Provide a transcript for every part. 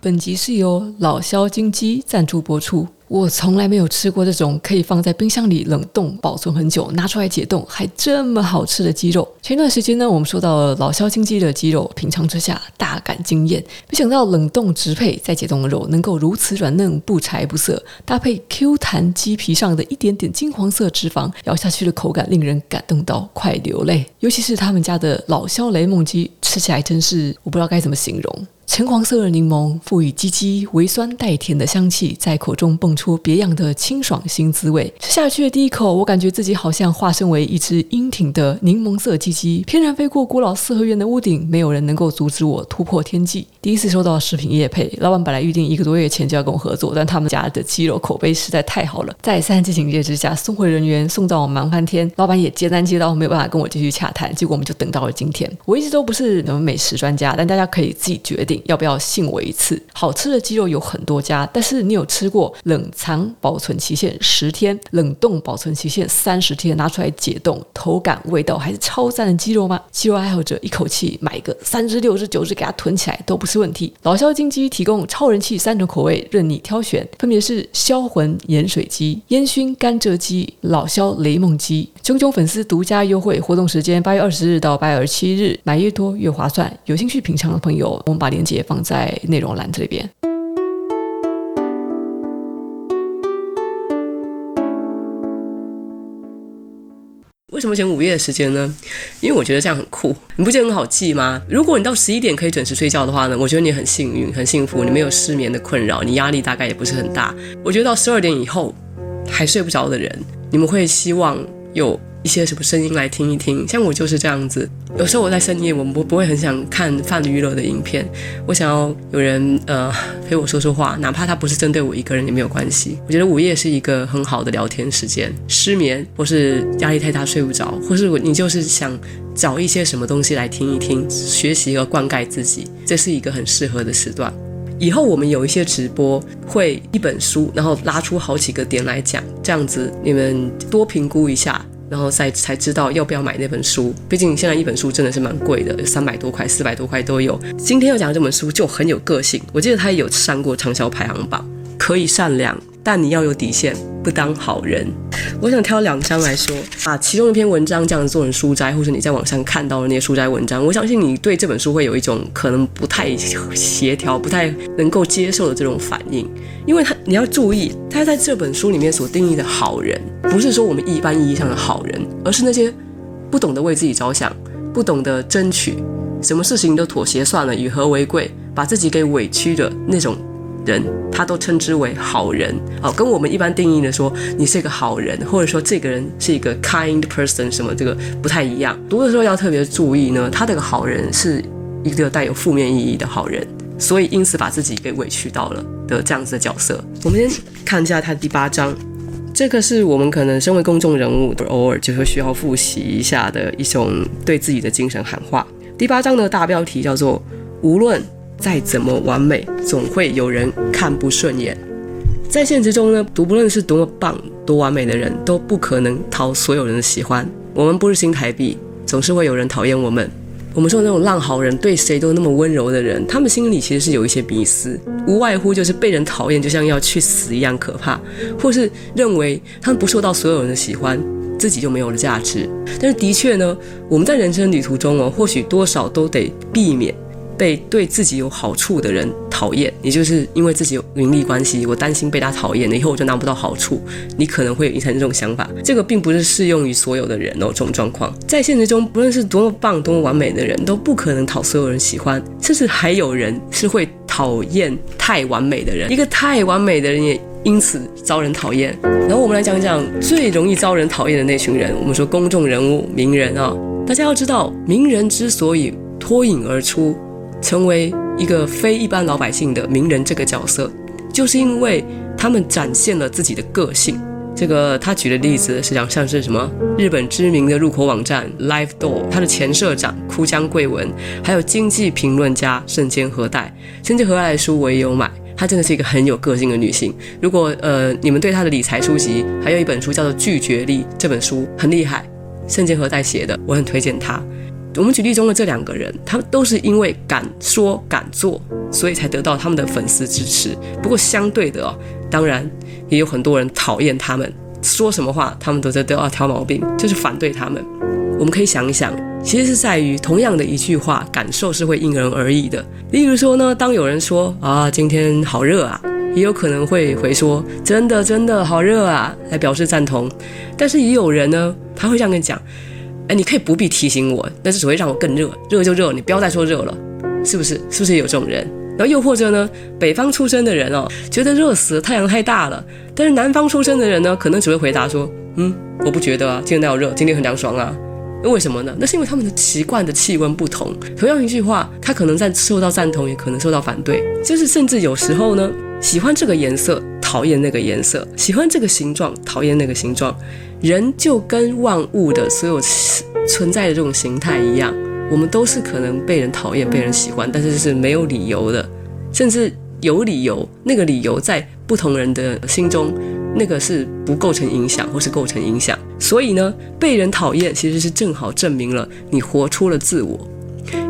本集是由老肖金鸡赞助播出。我从来没有吃过这种可以放在冰箱里冷冻保存很久，拿出来解冻还这么好吃的鸡肉。前段时间呢，我们说到了老肖金鸡的鸡肉，品尝之下大感惊艳。没想到冷冻直配再解冻的肉能够如此软嫩不柴不涩，搭配 Q 弹鸡皮上的一点点金黄色脂肪，咬下去的口感令人感动到快流泪。尤其是他们家的老肖雷梦鸡，吃起来真是我不知道该怎么形容。橙黄色的柠檬赋予鸡鸡微酸带甜的香气，在口中蹦出别样的清爽新滋味。吃下去的第一口，我感觉自己好像化身为一只英挺的柠檬色鸡鸡，翩然飞过古老四合院的屋顶，没有人能够阻止我突破天际。第一次收到食品业配，老板本来预定一个多月前就要跟我合作，但他们家的鸡肉口碑实在太好了，在三进警戒之下，送货人员送到我忙翻天，老板也接单接到没有办法跟我继续洽谈，结果我们就等到了今天。我一直都不是什么美食专家，但大家可以自己决定。要不要信我一次？好吃的鸡肉有很多家，但是你有吃过冷藏保存期限十天、冷冻保存期限三十天拿出来解冻，口感味道还是超赞的鸡肉吗？鸡肉爱好者一口气买个三只、六只、九只给它囤起来都不是问题。老萧金鸡提供超人气三种口味任你挑选，分别是销魂盐水鸡、烟熏甘蔗鸡、老萧雷梦鸡。冏冏粉丝独家优惠活动时间八月二十日到八月二十七日，买越多越划算。有兴趣品尝的朋友，我们把链接放在内容栏这边。为什么选午夜的时间呢？因为我觉得这样很酷，你不觉得很好记吗？如果你到十一点可以准时睡觉的话呢，我觉得你很幸运、很幸福，你没有失眠的困扰，你压力大概也不是很大。我觉得到十二点以后还睡不着的人，你们会希望有。一些什么声音来听一听，像我就是这样子。有时候我在深夜，我不不会很想看泛娱乐的影片，我想要有人呃陪我说说话，哪怕他不是针对我一个人也没有关系。我觉得午夜是一个很好的聊天时间。失眠或是压力太大睡不着，或是我你就是想找一些什么东西来听一听，学习和灌溉自己，这是一个很适合的时段。以后我们有一些直播，会一本书，然后拉出好几个点来讲，这样子你们多评估一下。然后再才知道要不要买那本书，毕竟现在一本书真的是蛮贵的，三百多块、四百多块都有。今天要讲这本书就很有个性，我记得它也有上过畅销排行榜。可以善良，但你要有底线，不当好人。我想挑两张来说，把其中一篇文章这样子做成书摘，或者你在网上看到的那些书摘文章，我相信你对这本书会有一种可能不太协调、不太能够接受的这种反应，因为他你要注意，他在这本书里面所定义的好人，不是说我们一般意义上的好人，而是那些不懂得为自己着想、不懂得争取，什么事情都妥协算了，以和为贵，把自己给委屈的那种。人他都称之为好人，哦，跟我们一般定义的说你是一个好人，或者说这个人是一个 kind person 什么这个不太一样。读的时候要特别注意呢，他这个好人是一个带有负面意义的好人，所以因此把自己给委屈到了的这样子的角色。我们先看一下他第八章，这个是我们可能身为公众人物偶尔就会需要复习一下的一种对自己的精神喊话。第八章的大标题叫做无论。再怎么完美，总会有人看不顺眼。在现实中呢，读不论是多么棒、多完美的人，都不可能讨所有人的喜欢。我们不是新台币，总是会有人讨厌我们。我们说那种烂好人，对谁都那么温柔的人，他们心里其实是有一些迷思，无外乎就是被人讨厌，就像要去死一样可怕，或是认为他们不受到所有人的喜欢，自己就没有了价值。但是的确呢，我们在人生旅途中哦，或许多少都得避免。被对自己有好处的人讨厌，也就是因为自己有名利关系，我担心被他讨厌了以后我就拿不到好处。你可能会有一层这种想法，这个并不是适用于所有的人哦。这种状况在现实中，不论是多么棒、多么完美的人，都不可能讨所有人喜欢，甚至还有人是会讨厌太完美的人。一个太完美的人也因此遭人讨厌。然后我们来讲讲最容易遭人讨厌的那群人。我们说公众人物、名人啊，大家要知道，名人之所以脱颖而出。成为一个非一般老百姓的名人这个角色，就是因为他们展现了自己的个性。这个他举的例子实际上像是什么？日本知名的入口网站 Live Door，他的前社长哭江贵文，还有经济评论家胜间和代。胜间和代的书我也有买，她真的是一个很有个性的女性。如果呃你们对她的理财书籍，还有一本书叫做《拒绝力》，这本书很厉害，胜间和代写的，我很推荐她。我们举例中的这两个人，他们都是因为敢说敢做，所以才得到他们的粉丝支持。不过相对的哦，当然也有很多人讨厌他们，说什么话他们都在都要挑毛病，就是反对他们。我们可以想一想，其实是在于同样的一句话，感受是会因人而异的。例如说呢，当有人说啊，今天好热啊。也有可能会回说“真的真的好热啊”来表示赞同，但是也有人呢，他会这样跟你讲：“哎，你可以不必提醒我，但是只会让我更热，热就热，你不要再说热了，是不是？是不是有这种人？然后又或者呢，北方出生的人哦，觉得热死了，太阳太大了；但是南方出生的人呢，可能只会回答说：‘嗯，我不觉得啊，今天哪有热，今天很凉爽啊。’那为什么呢？那是因为他们的习惯的气温不同。同样一句话，他可能在受到赞同，也可能受到反对，就是甚至有时候呢。”喜欢这个颜色，讨厌那个颜色；喜欢这个形状，讨厌那个形状。人就跟万物的所有存在的这种形态一样，我们都是可能被人讨厌、被人喜欢，但是是没有理由的，甚至有理由。那个理由在不同人的心中，那个是不构成影响，或是构成影响。所以呢，被人讨厌其实是正好证明了你活出了自我。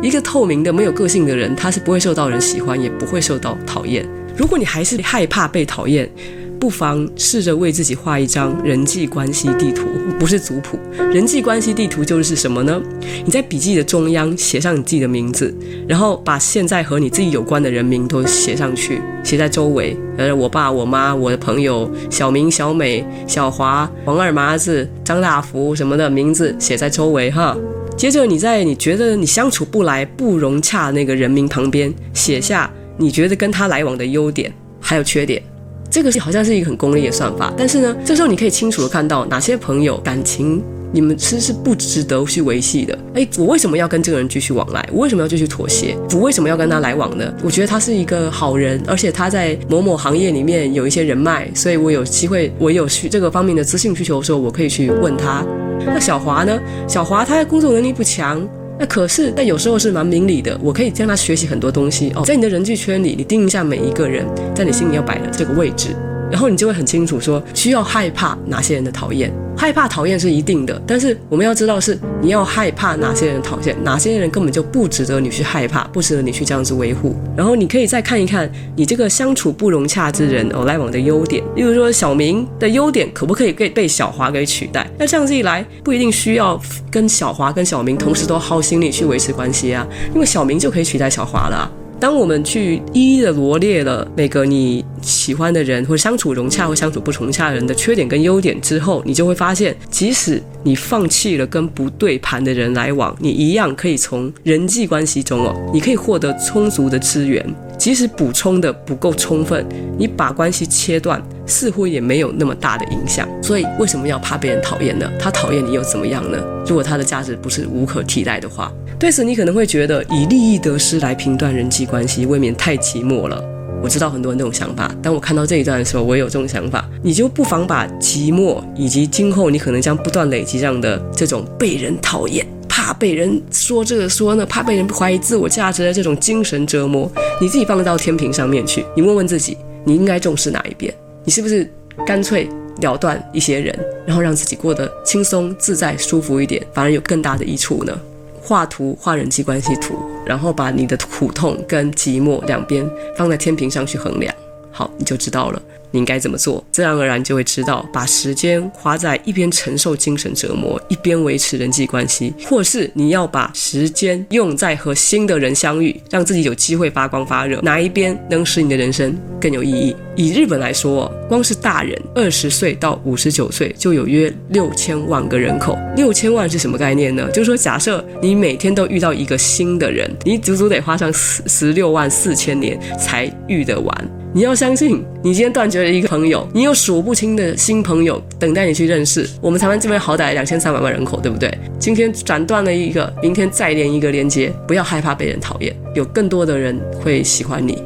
一个透明的、没有个性的人，他是不会受到人喜欢，也不会受到讨厌。如果你还是害怕被讨厌，不妨试着为自己画一张人际关系地图，不是族谱。人际关系地图就是什么呢？你在笔记的中央写上你自己的名字，然后把现在和你自己有关的人名都写上去，写在周围。呃，我爸、我妈、我的朋友小明、小美、小华、王二麻子、张大福什么的名字写在周围哈。接着你在你觉得你相处不来、不融洽那个人名旁边写下。你觉得跟他来往的优点还有缺点，这个是好像是一个很功利的算法。但是呢，这时候你可以清楚地看到哪些朋友感情你们其实是不值得去维系的。诶，我为什么要跟这个人继续往来？我为什么要继续妥协？我为什么要跟他来往呢？我觉得他是一个好人，而且他在某某行业里面有一些人脉，所以我有机会，我有需这个方面的资讯需求的时候，我可以去问他。那小华呢？小华他的工作能力不强。那可是，但有时候是蛮明理的。我可以向他学习很多东西哦。在你的人际圈里，你定一下每一个人在你心里要摆的这个位置，然后你就会很清楚说需要害怕哪些人的讨厌。害怕讨厌是一定的，但是我们要知道是你要害怕哪些人讨厌，哪些人根本就不值得你去害怕，不值得你去这样子维护。然后你可以再看一看你这个相处不融洽之人哦来往的优点，例如说小明的优点可不可以被被小华给取代？那这样子一来，不一定需要跟小华跟小明同时都耗心力去维持关系啊，因为小明就可以取代小华了啊。当我们去一一的罗列了每个你喜欢的人或者相处融洽或相处不融洽的人的缺点跟优点之后，你就会发现，即使你放弃了跟不对盘的人来往，你一样可以从人际关系中哦，你可以获得充足的资源。即使补充的不够充分，你把关系切断，似乎也没有那么大的影响。所以为什么要怕被人讨厌呢？他讨厌你又怎么样呢？如果他的价值不是无可替代的话，对此你可能会觉得以利益得失来评断人际关系，未免太寂寞了。我知道很多人这种想法，当我看到这一段的时候，我也有这种想法。你就不妨把寂寞以及今后你可能将不断累积这样的这种被人讨厌。怕被人说这个说那，怕被人怀疑自我价值的这种精神折磨，你自己放到天平上面去，你问问自己，你应该重视哪一边？你是不是干脆了断一些人，然后让自己过得轻松自在、舒服一点，反而有更大的益处呢？画图，画人际关系图，然后把你的苦痛跟寂寞两边放在天平上去衡量，好，你就知道了。你应该怎么做？自然而然就会知道，把时间花在一边承受精神折磨，一边维持人际关系，或是你要把时间用在和新的人相遇，让自己有机会发光发热，哪一边能使你的人生更有意义？以日本来说，光是大人二十岁到五十九岁就有约六千万个人口。六千万是什么概念呢？就是说，假设你每天都遇到一个新的人，你足足得花上十十六万四千年才遇得完。你要相信，你今天断绝了一个朋友，你有数不清的新朋友等待你去认识。我们台湾这边好歹两千三百万人口，对不对？今天斩断了一个，明天再连一个连接，不要害怕被人讨厌，有更多的人会喜欢你。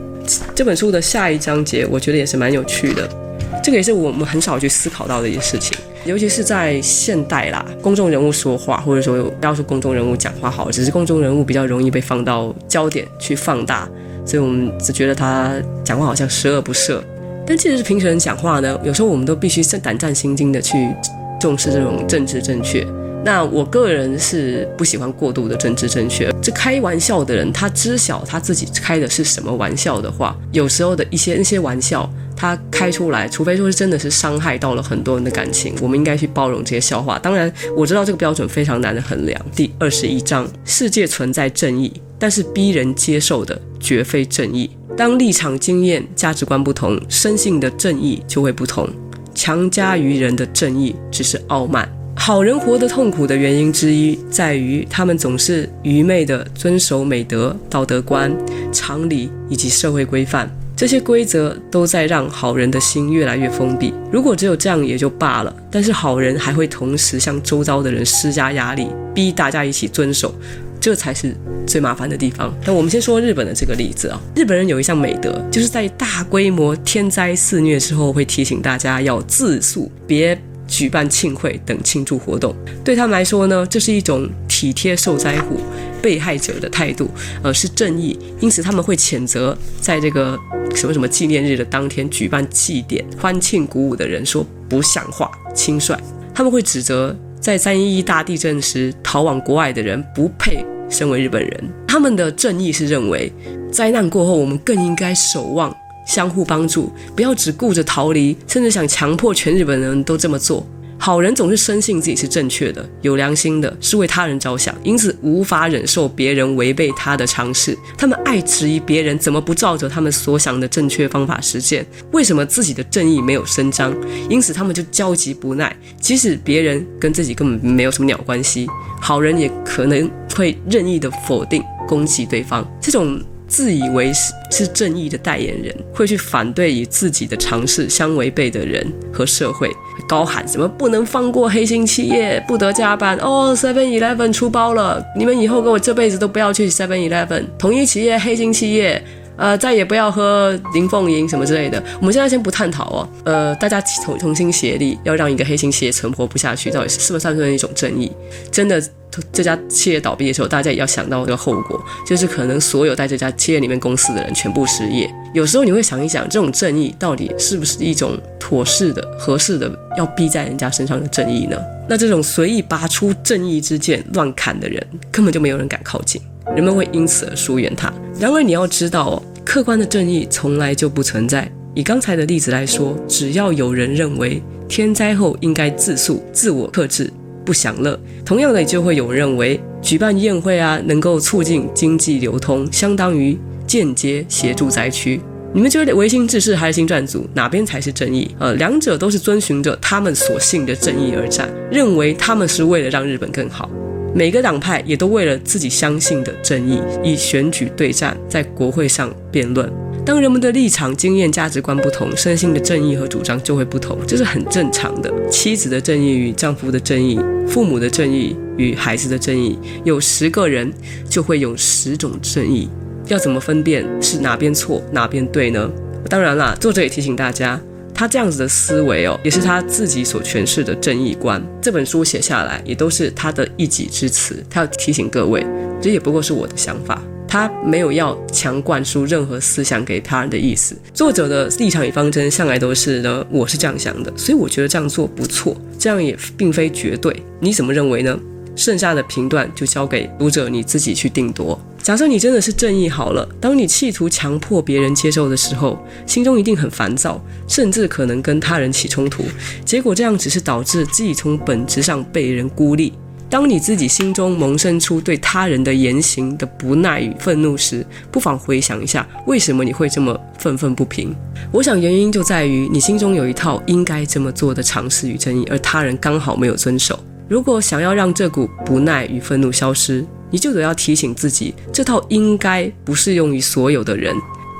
这本书的下一章节，我觉得也是蛮有趣的，这个也是我们很少去思考到的一些事情，尤其是在现代啦，公众人物说话，或者说要说公众人物讲话好，只是公众人物比较容易被放到焦点去放大。所以我们只觉得他讲话好像十恶不赦，但其实是平时人讲话呢，有时候我们都必须是胆战心惊的去重视这种政治正确。那我个人是不喜欢过度的政治正确。这开玩笑的人，他知晓他自己开的是什么玩笑的话，有时候的一些那些玩笑，他开出来，除非说是真的是伤害到了很多人的感情，我们应该去包容这些笑话。当然，我知道这个标准非常难的衡量。第二十一章，世界存在正义，但是逼人接受的绝非正义。当立场、经验、价值观不同，生性的正义就会不同。强加于人的正义只是傲慢。好人活得痛苦的原因之一，在于他们总是愚昧地遵守美德、道德观、常理以及社会规范。这些规则都在让好人的心越来越封闭。如果只有这样也就罢了，但是好人还会同时向周遭的人施加压力，逼大家一起遵守，这才是最麻烦的地方。那我们先说日本的这个例子啊，日本人有一项美德，就是在大规模天灾肆虐之后，会提醒大家要自肃，别。举办庆会等庆祝活动，对他们来说呢，这是一种体贴受灾户、被害者的态度，呃，是正义。因此他们会谴责在这个什么什么纪念日的当天举办祭典、欢庆鼓舞的人说不像话、轻率。他们会指责在三一一大地震时逃往国外的人不配身为日本人。他们的正义是认为，灾难过后我们更应该守望。相互帮助，不要只顾着逃离，甚至想强迫全日本人都这么做。好人总是深信自己是正确的，有良心的，是为他人着想，因此无法忍受别人违背他的常识。他们爱质疑别人怎么不照着他们所想的正确方法实践，为什么自己的正义没有伸张，因此他们就焦急不耐。即使别人跟自己根本没有什么鸟关系，好人也可能会任意的否定、攻击对方。这种。自以为是是正义的代言人，会去反对与自己的尝试相违背的人和社会，高喊什么不能放过黑心企业，不得加班哦。Seven Eleven 出包了，你们以后跟我这辈子都不要去 Seven Eleven。同一企业、黑心企业，呃，再也不要喝林凤营什么之类的。我们现在先不探讨哦，呃，大家同同心协力，要让一个黑心企业存活不下去，到底是是不是算是一种正义？真的。这家企业倒闭的时候，大家也要想到这个后果，就是可能所有在这家企业里面公司的人全部失业。有时候你会想一想，这种正义到底是不是一种妥适的、合适的要逼在人家身上的正义呢？那这种随意拔出正义之剑乱砍的人，根本就没有人敢靠近，人们会因此而疏远他。然而你要知道哦，客观的正义从来就不存在。以刚才的例子来说，只要有人认为天灾后应该自肃、自我克制。不享乐，同样的就会有人认为举办宴会啊，能够促进经济流通，相当于间接协助灾区。你们觉得唯心志士还是新撰组，哪边才是正义？呃，两者都是遵循着他们所信的正义而战，认为他们是为了让日本更好。每个党派也都为了自己相信的正义，以选举对战，在国会上辩论。当人们的立场、经验、价值观不同，身心的正义和主张就会不同，这是很正常的。妻子的正义与丈夫的正义，父母的正义与孩子的正义，有十个人就会有十种正义。要怎么分辨是哪边错哪边对呢？当然啦，作者也提醒大家，他这样子的思维哦，也是他自己所诠释的正义观。这本书写下来也都是他的一己之词，他要提醒各位，这也不过是我的想法。他没有要强灌输任何思想给他人的意思。作者的立场与方针向来都是呢，我是这样想的，所以我觉得这样做不错。这样也并非绝对，你怎么认为呢？剩下的评断就交给读者你自己去定夺。假设你真的是正义好了，当你企图强迫别人接受的时候，心中一定很烦躁，甚至可能跟他人起冲突。结果这样只是导致自己从本质上被人孤立。当你自己心中萌生出对他人的言行的不耐与愤怒时，不妨回想一下，为什么你会这么愤愤不平？我想原因就在于你心中有一套应该这么做的常识与正义，而他人刚好没有遵守。如果想要让这股不耐与愤怒消失，你就得要提醒自己，这套应该不适用于所有的人。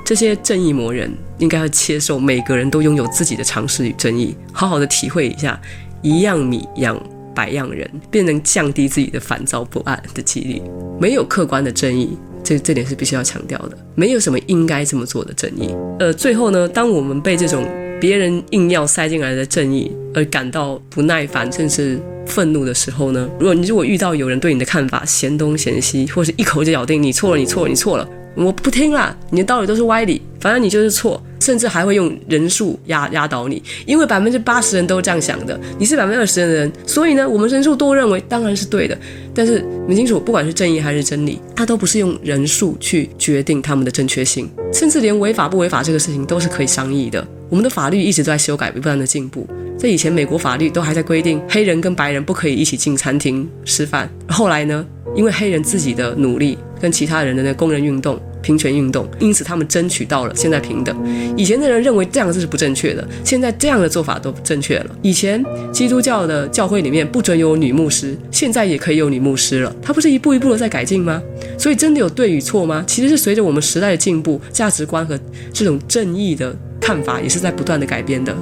这些正义魔人应该要接受每个人都拥有自己的常识与正义，好好的体会一下，一样米养。百样人便能降低自己的烦躁不安的几率。没有客观的正义，这这点是必须要强调的。没有什么应该这么做的正义。呃，最后呢，当我们被这种别人硬要塞进来的正义而感到不耐烦，甚至愤怒的时候呢，如果你如果遇到有人对你的看法嫌东嫌西，或是一口就咬定你错了，你错了，你错了，我不听啦，你的道理都是歪理，反正你就是错。甚至还会用人数压压倒你，因为百分之八十人都这样想的，你是百分之二十的人，所以呢，我们人数多认为当然是对的。但是你清楚，不管是正义还是真理，它都不是用人数去决定他们的正确性，甚至连违法不违法这个事情都是可以商议的。我们的法律一直都在修改，不断的进步。在以前，美国法律都还在规定黑人跟白人不可以一起进餐厅吃饭。后来呢，因为黑人自己的努力跟其他人的那工人运动。平权运动，因此他们争取到了现在平等。以前的人认为这样子是不正确的，现在这样的做法都正确了。以前基督教的教会里面不准有女牧师，现在也可以有女牧师了。它不是一步一步的在改进吗？所以真的有对与错吗？其实是随着我们时代的进步，价值观和这种正义的看法也是在不断的改变的。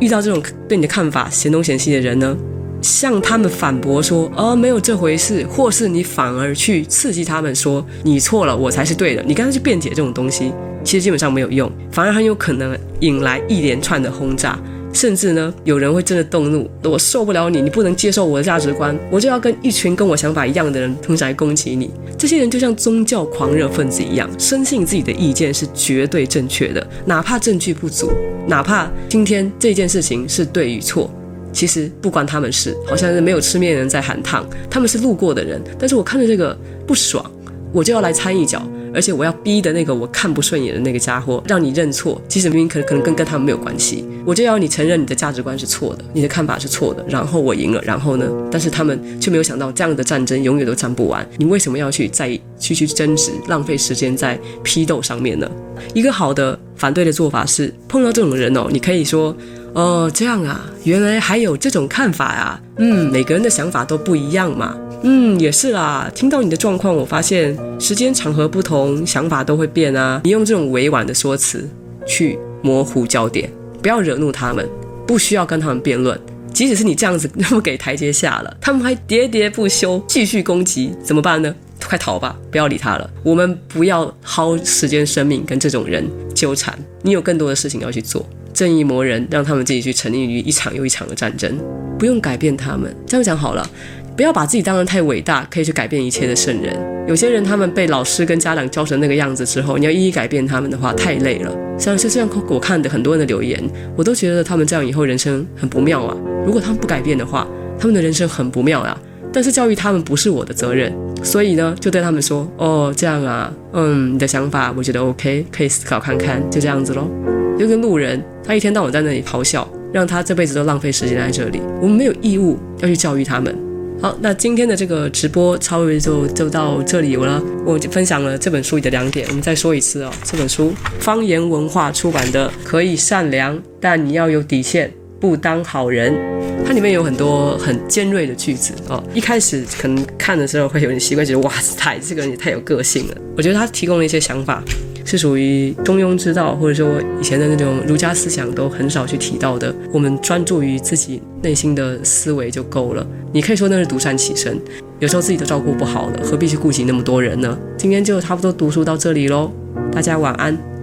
遇到这种对你的看法嫌东嫌西的人呢，向他们反驳说：“哦，没有这回事。”或是你反而去刺激他们说：“你错了，我才是对的。”你刚才去辩解这种东西，其实基本上没有用，反而很有可能引来一连串的轰炸，甚至呢，有人会真的动怒：“我受不了你，你不能接受我的价值观，我就要跟一群跟我想法一样的人同时来攻击你。”这些人就像宗教狂热分子一样，深信自己的意见是绝对正确的，哪怕证据不足，哪怕今天这件事情是对与错。其实不关他们事，好像是没有吃面的人在喊烫，他们是路过的人。但是我看着这个不爽，我就要来掺一脚，而且我要逼的那个我看不顺眼的那个家伙，让你认错。其实明明可能可能跟跟他们没有关系，我就要你承认你的价值观是错的，你的看法是错的，然后我赢了，然后呢？但是他们却没有想到，这样的战争永远都战不完。你为什么要去再去去争执，浪费时间在批斗上面呢？一个好的反对的做法是，碰到这种人哦，你可以说。哦，这样啊，原来还有这种看法呀。嗯，每个人的想法都不一样嘛。嗯，也是啦。听到你的状况，我发现时间场合不同，想法都会变啊。你用这种委婉的说辞去模糊焦点，不要惹怒他们，不需要跟他们辩论。即使是你这样子 那么给台阶下了，他们还喋喋不休，继续攻击，怎么办呢？快逃吧，不要理他了。我们不要耗时间、生命跟这种人纠缠。你有更多的事情要去做。正义魔人让他们自己去沉溺于一场又一场的战争，不用改变他们。这样讲好了，不要把自己当得太伟大，可以去改变一切的圣人。有些人他们被老师跟家长教成那个样子之后，你要一一改变他们的话，太累了。像是像我看的很多人的留言，我都觉得他们这样以后人生很不妙啊。如果他们不改变的话，他们的人生很不妙啊。但是教育他们不是我的责任，所以呢，就对他们说：哦，这样啊，嗯，你的想法我觉得 OK，可以思考看看，就这样子喽。就跟路人，他一天到晚在那里咆哮，让他这辈子都浪费时间在这里。我们没有义务要去教育他们。好，那今天的这个直播超越就就到这里了。我分享了这本书里的两点，我们再说一次哦。这本书方言文化出版的《可以善良，但你要有底线，不当好人》。它里面有很多很尖锐的句子哦。一开始可能看的时候会有点习惯，觉得哇塞，这个人也太有个性了。我觉得他提供了一些想法。是属于中庸之道，或者说以前的那种儒家思想都很少去提到的。我们专注于自己内心的思维就够了。你可以说那是独善其身，有时候自己都照顾不好了，何必去顾及那么多人呢？今天就差不多读书到这里喽，大家晚安。